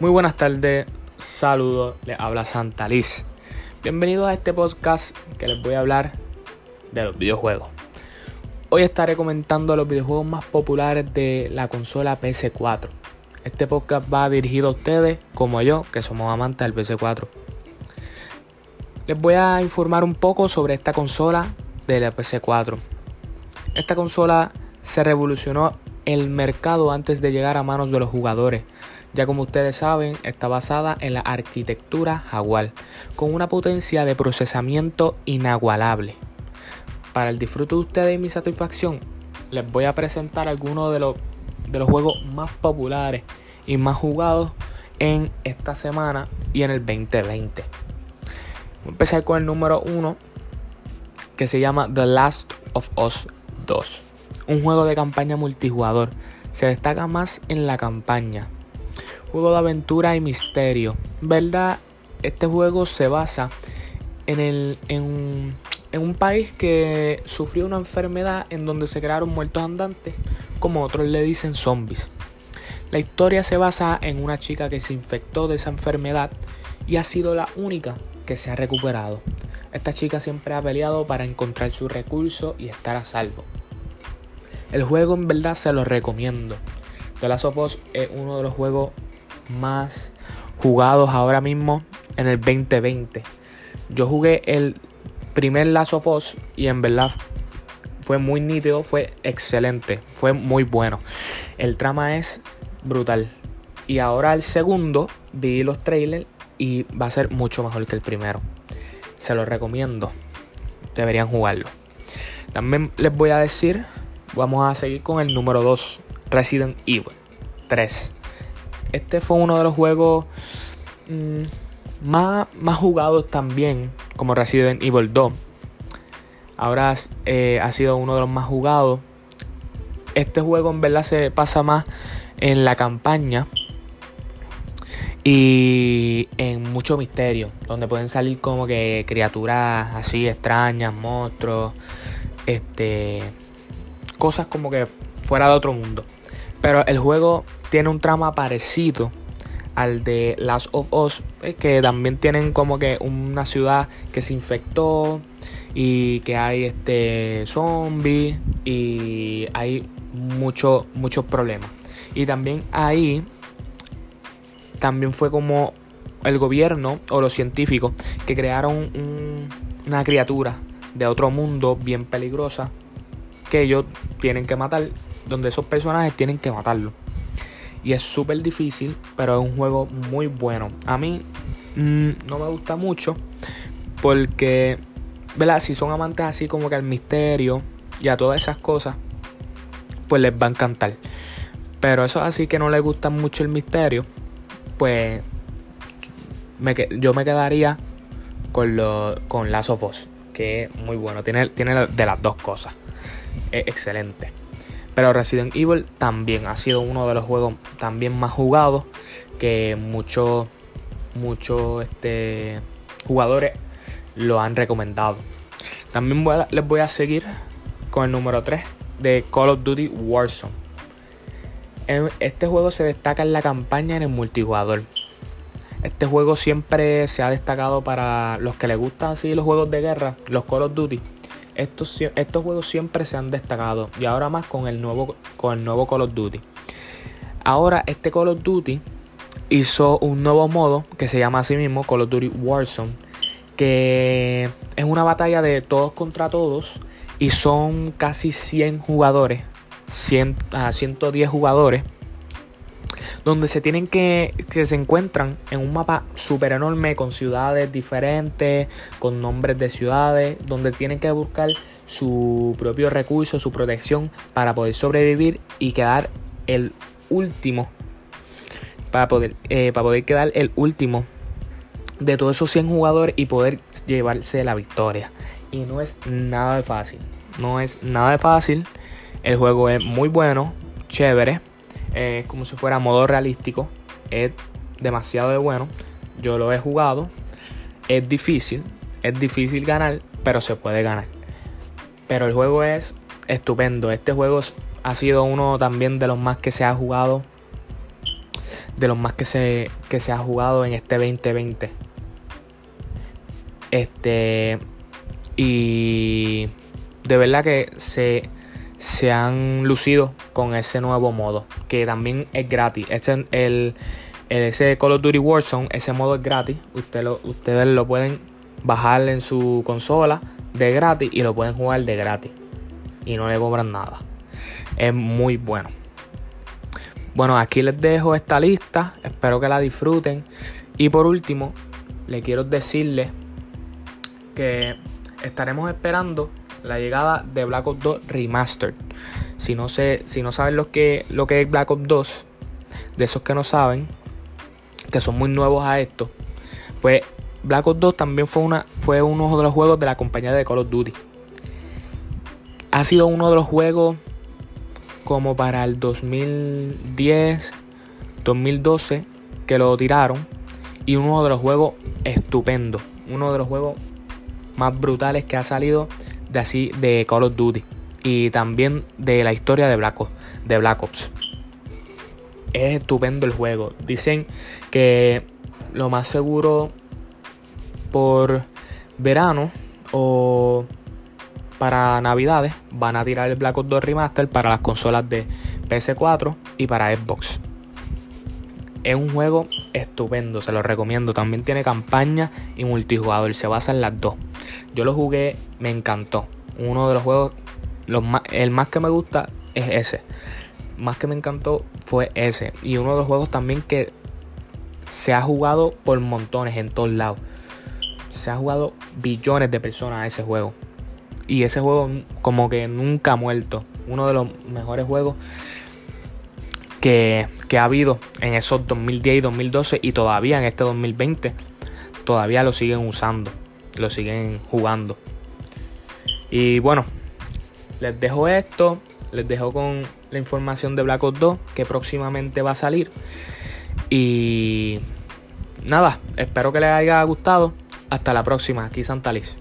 Muy buenas tardes, saludos, les habla Santa Liz. Bienvenidos a este podcast que les voy a hablar de los videojuegos. Hoy estaré comentando los videojuegos más populares de la consola PS4. Este podcast va dirigido a ustedes como yo, que somos amantes del PS4. Les voy a informar un poco sobre esta consola de la PS4. Esta consola se revolucionó el mercado antes de llegar a manos de los jugadores, ya como ustedes saben está basada en la arquitectura Jaguar, con una potencia de procesamiento inagualable. Para el disfrute de ustedes y mi satisfacción, les voy a presentar algunos de los, de los juegos más populares y más jugados en esta semana y en el 2020. Voy empezar con el número 1 que se llama The Last of Us 2 un juego de campaña multijugador. Se destaca más en la campaña. Juego de aventura y misterio. ¿Verdad? Este juego se basa en, el, en, un país que sufrió una enfermedad en donde se crearon muertos andantes, como otros le dicen zombies. La historia se basa en una chica que se infectó de esa enfermedad y ha sido la única que se ha recuperado. Esta chica siempre ha peleado para encontrar su recurso y estar a salvo. El juego en verdad se lo recomiendo. The Last of Us es uno de los juegos más jugados ahora mismo en el 2020. Yo jugué el primer Last of Us y en verdad fue muy nítido, fue excelente, fue muy bueno. El trama es brutal. Y ahora el segundo, vi los trailers y va a ser mucho mejor que el primero. Se lo recomiendo. Deberían jugarlo. También les voy a decir Vamos a seguir con el número 2, Resident Evil 3. Este fue uno de los juegos mm, más, más jugados también, como Resident Evil 2. Ahora eh, ha sido uno de los más jugados. Este juego en verdad se pasa más en la campaña y en mucho misterio, donde pueden salir como que criaturas así extrañas, monstruos, este cosas como que fuera de otro mundo. Pero el juego tiene un trama parecido al de Last of Us, eh, que también tienen como que una ciudad que se infectó y que hay este zombies y hay muchos muchos problemas. Y también ahí también fue como el gobierno o los científicos que crearon una criatura de otro mundo bien peligrosa que ellos tienen que matar, donde esos personajes tienen que matarlo. Y es súper difícil, pero es un juego muy bueno. A mí mm, no me gusta mucho porque, ¿verdad? Si son amantes así como que al misterio y a todas esas cosas, pues les va a encantar. Pero eso así que no les gusta mucho el misterio, pues me, yo me quedaría con, lo, con que es muy bueno. Tiene, tiene de las dos cosas es excelente. Pero Resident Evil también ha sido uno de los juegos también más jugados que muchos muchos este, jugadores lo han recomendado. También les voy a seguir con el número 3 de Call of Duty Warzone. Este juego se destaca en la campaña en el multijugador. Este juego siempre se ha destacado para los que les gustan así los juegos de guerra, los Call of Duty estos, estos juegos siempre se han destacado y ahora más con el nuevo, con el nuevo Call of Duty. Ahora este Call of Duty hizo un nuevo modo que se llama así mismo Call of Duty Warzone, que es una batalla de todos contra todos y son casi 100 jugadores, 100 a 110 jugadores donde se tienen que, que se encuentran en un mapa súper enorme con ciudades diferentes, con nombres de ciudades, donde tienen que buscar su propio recurso, su protección para poder sobrevivir y quedar el último, para poder, eh, para poder quedar el último de todos esos 100 jugadores y poder llevarse la victoria. Y no es nada de fácil, no es nada de fácil. El juego es muy bueno, chévere es como si fuera modo realístico. Es demasiado de bueno. Yo lo he jugado. Es difícil. Es difícil ganar, pero se puede ganar. Pero el juego es estupendo. Este juego ha sido uno también de los más que se ha jugado de los más que se, que se ha jugado en este 2020. Este. Y de verdad que se, se han lucido con ese nuevo modo. Que también es gratis. Este, el, el, ese Call of Duty Warzone, ese modo es gratis. Usted lo, ustedes lo pueden bajar en su consola de gratis y lo pueden jugar de gratis. Y no le cobran nada. Es muy bueno. Bueno, aquí les dejo esta lista. Espero que la disfruten. Y por último, le quiero decirles que estaremos esperando la llegada de Black Ops 2 Remastered. Si no, sé, si no saben lo que, lo que es Black Ops 2, de esos que no saben, que son muy nuevos a esto, pues Black Ops 2 también fue, una, fue uno de los juegos de la compañía de Call of Duty. Ha sido uno de los juegos como para el 2010, 2012 que lo tiraron y uno de los juegos estupendos, uno de los juegos más brutales que ha salido de así de Call of Duty y también de la historia de Black Ops. Es estupendo el juego. Dicen que lo más seguro por verano o para navidades van a tirar el Black Ops 2 Remaster para las consolas de PS4 y para Xbox. Es un juego estupendo, se lo recomiendo. También tiene campaña y multijugador, se basa en las dos. Yo lo jugué, me encantó. Uno de los juegos, el más que me gusta es ese. Más que me encantó fue ese. Y uno de los juegos también que se ha jugado por montones en todos lados. Se ha jugado billones de personas a ese juego. Y ese juego como que nunca ha muerto. Uno de los mejores juegos que, ha habido en esos 2010 y 2012 y todavía en este 2020. Todavía lo siguen usando. Lo siguen jugando. Y bueno, les dejo esto. Les dejo con la información de Black Ops 2 que próximamente va a salir. Y nada, espero que les haya gustado. Hasta la próxima, aquí Santa Liz.